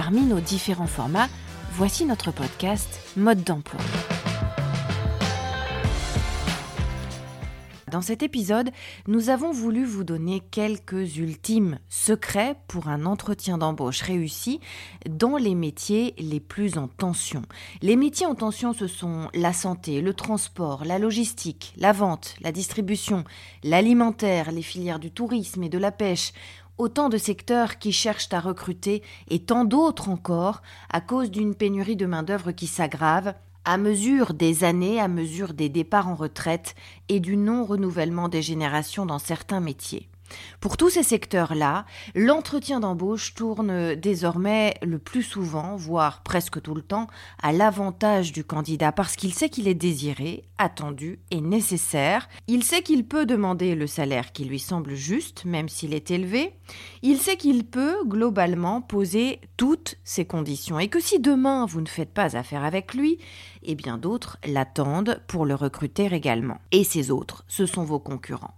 Parmi nos différents formats, voici notre podcast Mode d'emploi. Dans cet épisode, nous avons voulu vous donner quelques ultimes secrets pour un entretien d'embauche réussi dans les métiers les plus en tension. Les métiers en tension, ce sont la santé, le transport, la logistique, la vente, la distribution, l'alimentaire, les filières du tourisme et de la pêche autant de secteurs qui cherchent à recruter et tant d'autres encore à cause d'une pénurie de main-d'œuvre qui s'aggrave à mesure des années, à mesure des départs en retraite et du non-renouvellement des générations dans certains métiers. Pour tous ces secteurs-là, l'entretien d'embauche tourne désormais le plus souvent, voire presque tout le temps, à l'avantage du candidat parce qu'il sait qu'il est désiré, attendu et nécessaire. Il sait qu'il peut demander le salaire qui lui semble juste, même s'il est élevé. Il sait qu'il peut, globalement, poser toutes ses conditions et que si demain vous ne faites pas affaire avec lui, eh bien d'autres l'attendent pour le recruter également. Et ces autres, ce sont vos concurrents.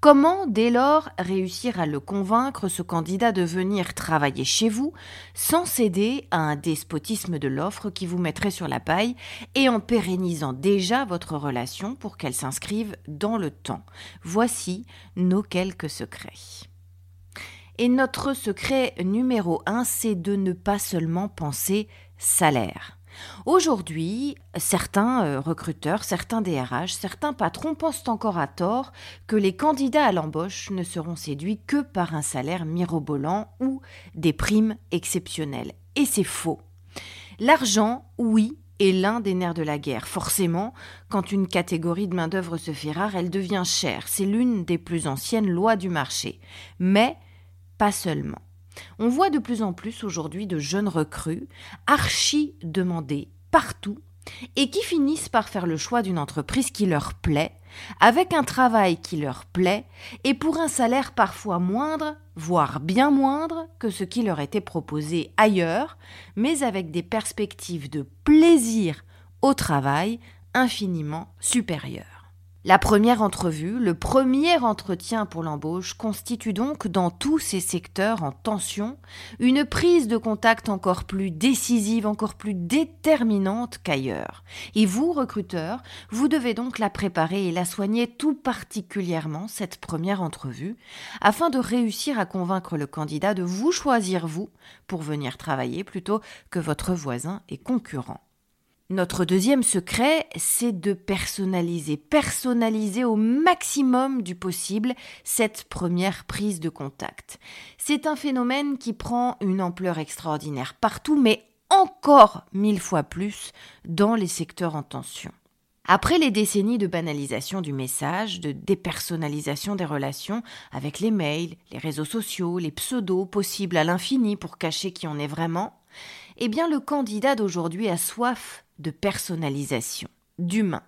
Comment, dès lors, réussir à le convaincre, ce candidat, de venir travailler chez vous sans céder à un despotisme de l'offre qui vous mettrait sur la paille et en pérennisant déjà votre relation pour qu'elle s'inscrive dans le temps? Voici nos quelques secrets. Et notre secret numéro un, c'est de ne pas seulement penser salaire. Aujourd'hui, certains euh, recruteurs, certains DRH, certains patrons pensent encore à tort que les candidats à l'embauche ne seront séduits que par un salaire mirobolant ou des primes exceptionnelles. Et c'est faux. L'argent, oui, est l'un des nerfs de la guerre. Forcément, quand une catégorie de main-d'œuvre se fait rare, elle devient chère. C'est l'une des plus anciennes lois du marché. Mais pas seulement. On voit de plus en plus aujourd'hui de jeunes recrues, archi demandés partout, et qui finissent par faire le choix d'une entreprise qui leur plaît, avec un travail qui leur plaît, et pour un salaire parfois moindre, voire bien moindre que ce qui leur était proposé ailleurs, mais avec des perspectives de plaisir au travail infiniment supérieures. La première entrevue, le premier entretien pour l'embauche constitue donc dans tous ces secteurs en tension une prise de contact encore plus décisive, encore plus déterminante qu'ailleurs. Et vous, recruteurs, vous devez donc la préparer et la soigner tout particulièrement, cette première entrevue, afin de réussir à convaincre le candidat de vous choisir vous pour venir travailler plutôt que votre voisin et concurrent. Notre deuxième secret, c'est de personnaliser, personnaliser au maximum du possible cette première prise de contact. C'est un phénomène qui prend une ampleur extraordinaire partout, mais encore mille fois plus dans les secteurs en tension. Après les décennies de banalisation du message, de dépersonnalisation des relations avec les mails, les réseaux sociaux, les pseudos possibles à l'infini pour cacher qui on est vraiment, eh bien le candidat d'aujourd'hui a soif de personnalisation, d'humain.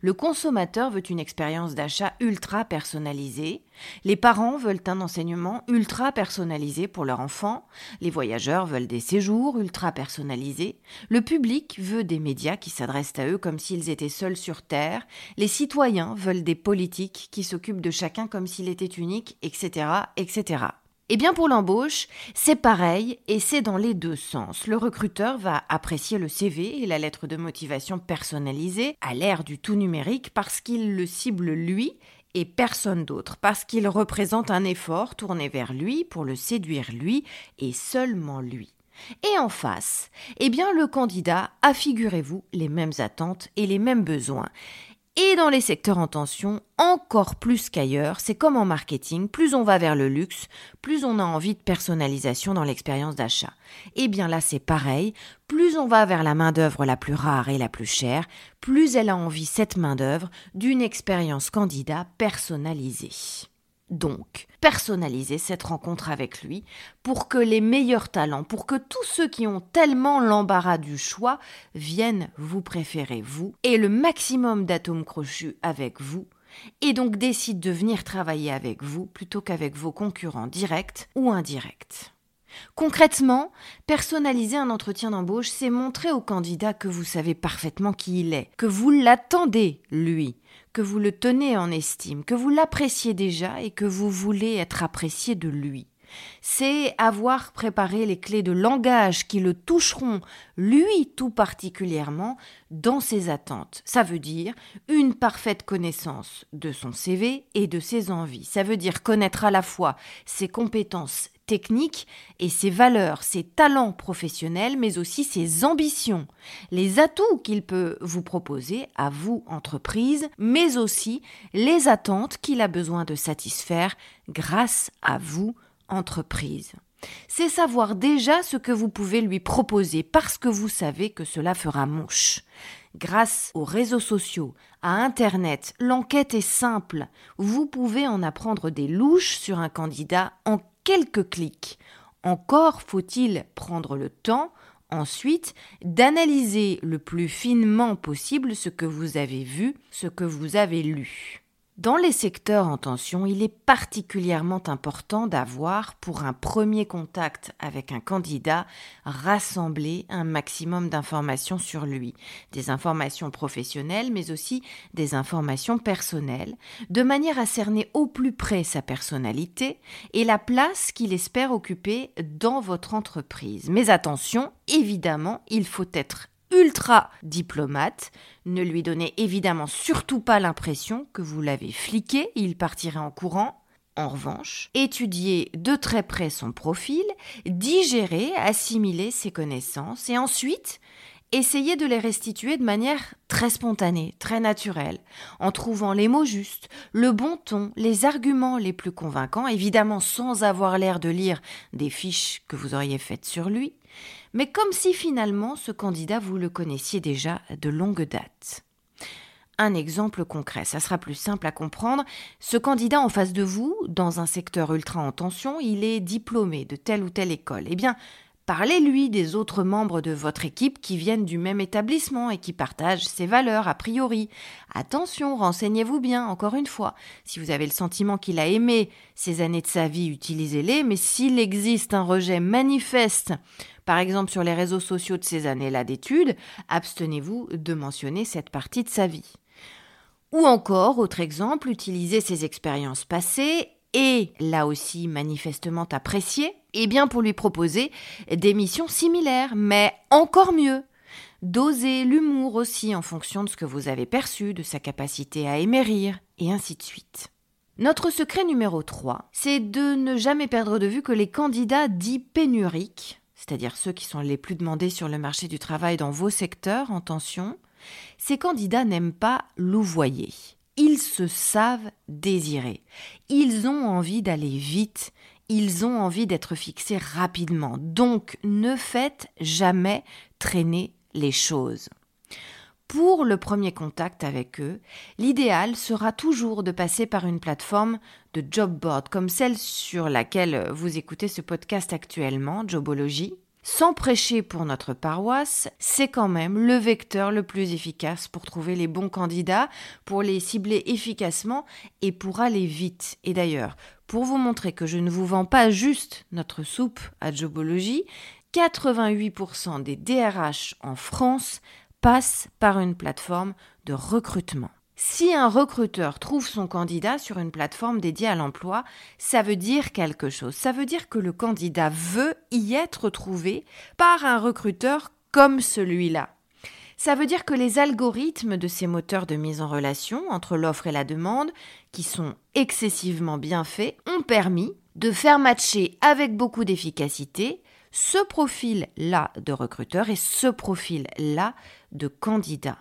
Le consommateur veut une expérience d'achat ultra personnalisée, les parents veulent un enseignement ultra personnalisé pour leur enfant, les voyageurs veulent des séjours ultra personnalisés, le public veut des médias qui s'adressent à eux comme s'ils étaient seuls sur Terre, les citoyens veulent des politiques qui s'occupent de chacun comme s'il était unique, etc., etc. Eh bien pour l'embauche, c'est pareil et c'est dans les deux sens. Le recruteur va apprécier le CV et la lettre de motivation personnalisée à l'ère du tout numérique parce qu'il le cible lui et personne d'autre, parce qu'il représente un effort tourné vers lui pour le séduire lui et seulement lui. Et en face, eh bien le candidat a, figurez-vous, les mêmes attentes et les mêmes besoins. Et dans les secteurs en tension, encore plus qu'ailleurs, c'est comme en marketing, plus on va vers le luxe, plus on a envie de personnalisation dans l'expérience d'achat. Et eh bien là, c'est pareil, plus on va vers la main-d'œuvre la plus rare et la plus chère, plus elle a envie, cette main-d'œuvre, d'une expérience candidat personnalisée. Donc, personnalisez cette rencontre avec lui pour que les meilleurs talents, pour que tous ceux qui ont tellement l'embarras du choix viennent vous préférer, vous, et le maximum d'atomes crochus avec vous, et donc décident de venir travailler avec vous plutôt qu'avec vos concurrents directs ou indirects. Concrètement, personnaliser un entretien d'embauche, c'est montrer au candidat que vous savez parfaitement qui il est, que vous l'attendez, lui, que vous le tenez en estime, que vous l'appréciez déjà et que vous voulez être apprécié de lui. C'est avoir préparé les clés de langage qui le toucheront, lui tout particulièrement, dans ses attentes. Ça veut dire une parfaite connaissance de son CV et de ses envies. Ça veut dire connaître à la fois ses compétences techniques et ses valeurs, ses talents professionnels, mais aussi ses ambitions, les atouts qu'il peut vous proposer à vous, entreprise, mais aussi les attentes qu'il a besoin de satisfaire grâce à vous, entreprise. C'est savoir déjà ce que vous pouvez lui proposer parce que vous savez que cela fera mouche. Grâce aux réseaux sociaux, à Internet, l'enquête est simple. Vous pouvez en apprendre des louches sur un candidat en quelques clics. Encore faut-il prendre le temps ensuite d'analyser le plus finement possible ce que vous avez vu, ce que vous avez lu. Dans les secteurs en tension, il est particulièrement important d'avoir, pour un premier contact avec un candidat, rassemblé un maximum d'informations sur lui, des informations professionnelles, mais aussi des informations personnelles, de manière à cerner au plus près sa personnalité et la place qu'il espère occuper dans votre entreprise. Mais attention, évidemment, il faut être ultra diplomate. Ne lui donnez évidemment surtout pas l'impression que vous l'avez fliqué, il partirait en courant. En revanche, étudiez de très près son profil, digérez, assimilez ses connaissances et ensuite essayez de les restituer de manière très spontanée, très naturelle, en trouvant les mots justes, le bon ton, les arguments les plus convaincants, évidemment sans avoir l'air de lire des fiches que vous auriez faites sur lui, mais comme si finalement ce candidat vous le connaissiez déjà de longue date. Un exemple concret, ça sera plus simple à comprendre. Ce candidat en face de vous, dans un secteur ultra en tension, il est diplômé de telle ou telle école. Eh bien, Parlez-lui des autres membres de votre équipe qui viennent du même établissement et qui partagent ses valeurs a priori. Attention, renseignez-vous bien, encore une fois. Si vous avez le sentiment qu'il a aimé ces années de sa vie, utilisez-les, mais s'il existe un rejet manifeste, par exemple sur les réseaux sociaux de ces années-là d'études, abstenez-vous de mentionner cette partie de sa vie. Ou encore, autre exemple, utilisez ses expériences passées et là aussi manifestement apprécié, eh bien pour lui proposer des missions similaires, mais encore mieux. Doser l'humour aussi en fonction de ce que vous avez perçu, de sa capacité à émérir, et ainsi de suite. Notre secret numéro 3, c'est de ne jamais perdre de vue que les candidats dits pénuriques, c'est-à-dire ceux qui sont les plus demandés sur le marché du travail dans vos secteurs en tension, ces candidats n'aiment pas louvoyer. Ils se savent désirés. Ils ont envie d'aller vite. Ils ont envie d'être fixés rapidement. Donc ne faites jamais traîner les choses. Pour le premier contact avec eux, l'idéal sera toujours de passer par une plateforme de job board comme celle sur laquelle vous écoutez ce podcast actuellement, Jobology. Sans prêcher pour notre paroisse, c'est quand même le vecteur le plus efficace pour trouver les bons candidats, pour les cibler efficacement et pour aller vite. Et d'ailleurs, pour vous montrer que je ne vous vends pas juste notre soupe à Jobology, 88% des DRH en France passent par une plateforme de recrutement. Si un recruteur trouve son candidat sur une plateforme dédiée à l'emploi, ça veut dire quelque chose. Ça veut dire que le candidat veut y être trouvé par un recruteur comme celui-là. Ça veut dire que les algorithmes de ces moteurs de mise en relation entre l'offre et la demande, qui sont excessivement bien faits, ont permis de faire matcher avec beaucoup d'efficacité ce profil-là de recruteur et ce profil-là de candidat.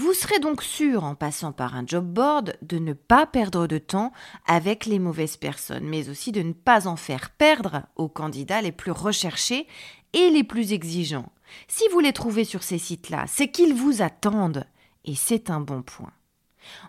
Vous serez donc sûr, en passant par un job board, de ne pas perdre de temps avec les mauvaises personnes, mais aussi de ne pas en faire perdre aux candidats les plus recherchés et les plus exigeants. Si vous les trouvez sur ces sites-là, c'est qu'ils vous attendent, et c'est un bon point.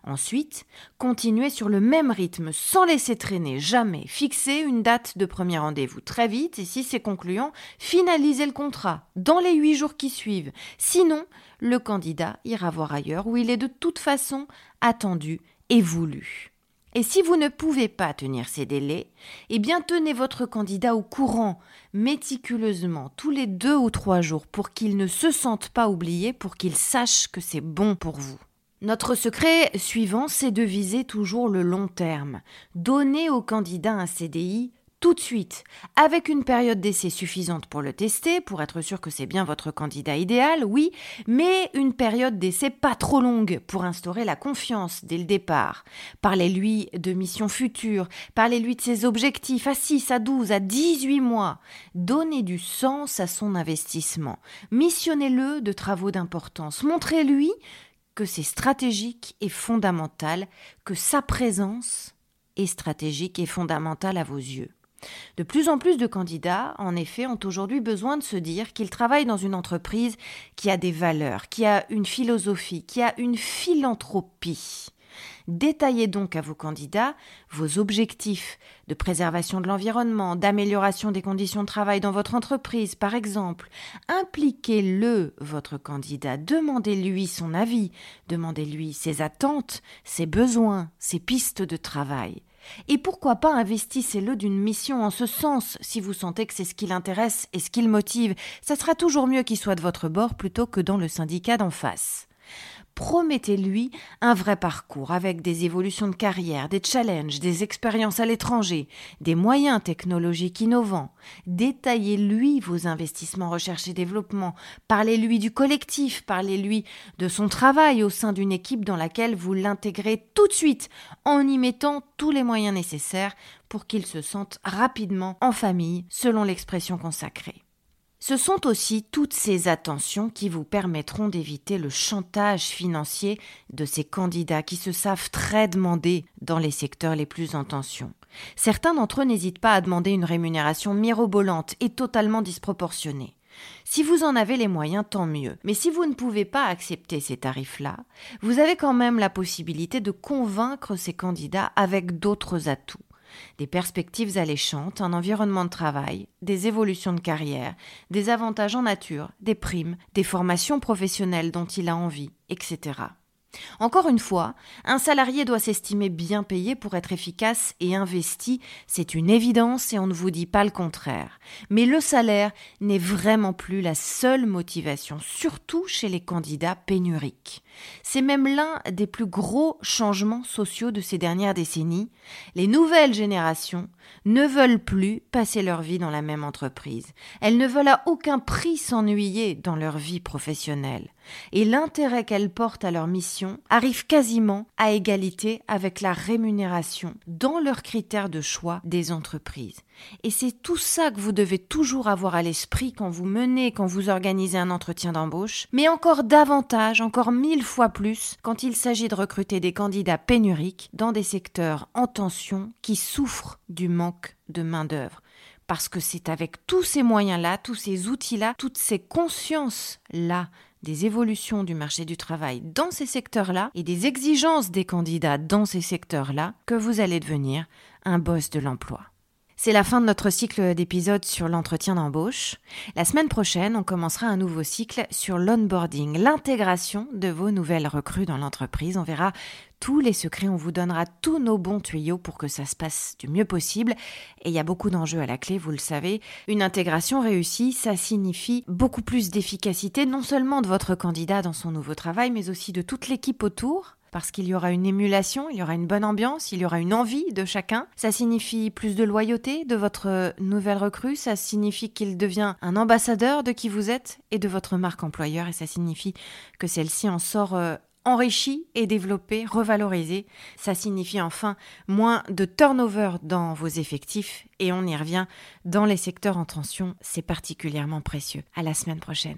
Ensuite, continuez sur le même rythme sans laisser traîner, jamais. Fixez une date de premier rendez-vous très vite et si c'est concluant, finalisez le contrat dans les huit jours qui suivent. Sinon, le candidat ira voir ailleurs où il est de toute façon attendu et voulu. Et si vous ne pouvez pas tenir ces délais, eh bien tenez votre candidat au courant méticuleusement tous les deux ou trois jours pour qu'il ne se sente pas oublié, pour qu'il sache que c'est bon pour vous. Notre secret suivant, c'est de viser toujours le long terme. Donner au candidat un CDI tout de suite, avec une période d'essai suffisante pour le tester, pour être sûr que c'est bien votre candidat idéal, oui, mais une période d'essai pas trop longue pour instaurer la confiance dès le départ. Parlez-lui de missions futures, parlez-lui de ses objectifs à 6, à 12, à 18 mois. Donnez du sens à son investissement. Missionnez-le de travaux d'importance. Montrez-lui que c'est stratégique et fondamental, que sa présence est stratégique et fondamentale à vos yeux. De plus en plus de candidats, en effet, ont aujourd'hui besoin de se dire qu'ils travaillent dans une entreprise qui a des valeurs, qui a une philosophie, qui a une philanthropie. Détaillez donc à vos candidats vos objectifs de préservation de l'environnement, d'amélioration des conditions de travail dans votre entreprise, par exemple. Impliquez-le, votre candidat, demandez-lui son avis, demandez-lui ses attentes, ses besoins, ses pistes de travail. Et pourquoi pas investissez-le d'une mission en ce sens, si vous sentez que c'est ce qui l'intéresse et ce qui le motive. Ça sera toujours mieux qu'il soit de votre bord plutôt que dans le syndicat d'en face promettez-lui un vrai parcours avec des évolutions de carrière, des challenges, des expériences à l'étranger, des moyens technologiques innovants. Détaillez-lui vos investissements recherche et développement. Parlez-lui du collectif, parlez-lui de son travail au sein d'une équipe dans laquelle vous l'intégrez tout de suite en y mettant tous les moyens nécessaires pour qu'il se sente rapidement en famille, selon l'expression consacrée. Ce sont aussi toutes ces attentions qui vous permettront d'éviter le chantage financier de ces candidats qui se savent très demandés dans les secteurs les plus en tension. Certains d'entre eux n'hésitent pas à demander une rémunération mirobolante et totalement disproportionnée. Si vous en avez les moyens, tant mieux. Mais si vous ne pouvez pas accepter ces tarifs-là, vous avez quand même la possibilité de convaincre ces candidats avec d'autres atouts des perspectives alléchantes, un environnement de travail, des évolutions de carrière, des avantages en nature, des primes, des formations professionnelles dont il a envie, etc. Encore une fois, un salarié doit s'estimer bien payé pour être efficace et investi, c'est une évidence et on ne vous dit pas le contraire. Mais le salaire n'est vraiment plus la seule motivation, surtout chez les candidats pénuriques. C'est même l'un des plus gros changements sociaux de ces dernières décennies. Les nouvelles générations ne veulent plus passer leur vie dans la même entreprise. Elles ne veulent à aucun prix s'ennuyer dans leur vie professionnelle. Et l'intérêt qu'elles portent à leur mission arrive quasiment à égalité avec la rémunération dans leurs critères de choix des entreprises. Et c'est tout ça que vous devez toujours avoir à l'esprit quand vous menez, quand vous organisez un entretien d'embauche, mais encore davantage, encore mille fois plus, quand il s'agit de recruter des candidats pénuriques dans des secteurs en tension qui souffrent du manque de main-d'œuvre. Parce que c'est avec tous ces moyens-là, tous ces outils-là, toutes ces consciences-là des évolutions du marché du travail dans ces secteurs-là et des exigences des candidats dans ces secteurs-là que vous allez devenir un boss de l'emploi. C'est la fin de notre cycle d'épisodes sur l'entretien d'embauche. La semaine prochaine, on commencera un nouveau cycle sur l'onboarding, l'intégration de vos nouvelles recrues dans l'entreprise. On verra tous les secrets, on vous donnera tous nos bons tuyaux pour que ça se passe du mieux possible. Et il y a beaucoup d'enjeux à la clé, vous le savez. Une intégration réussie, ça signifie beaucoup plus d'efficacité, non seulement de votre candidat dans son nouveau travail, mais aussi de toute l'équipe autour parce qu'il y aura une émulation, il y aura une bonne ambiance, il y aura une envie de chacun. Ça signifie plus de loyauté de votre nouvelle recrue, ça signifie qu'il devient un ambassadeur de qui vous êtes et de votre marque employeur, et ça signifie que celle-ci en sort euh, enrichie et développée, revalorisée. Ça signifie enfin moins de turnover dans vos effectifs, et on y revient dans les secteurs en tension, c'est particulièrement précieux. À la semaine prochaine.